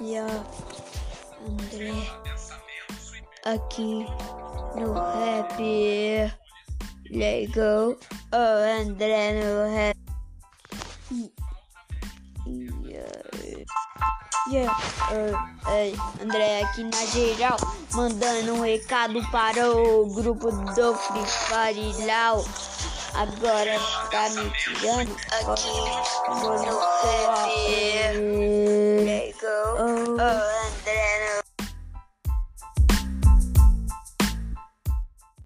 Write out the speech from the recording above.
E a André aqui no rap. Legal. O André no rap. Yeah. Uh, André aqui na geral, mandando um recado para o grupo do Free Fire Lau. Agora tá me tirando aqui no rap. Legal. Oh, André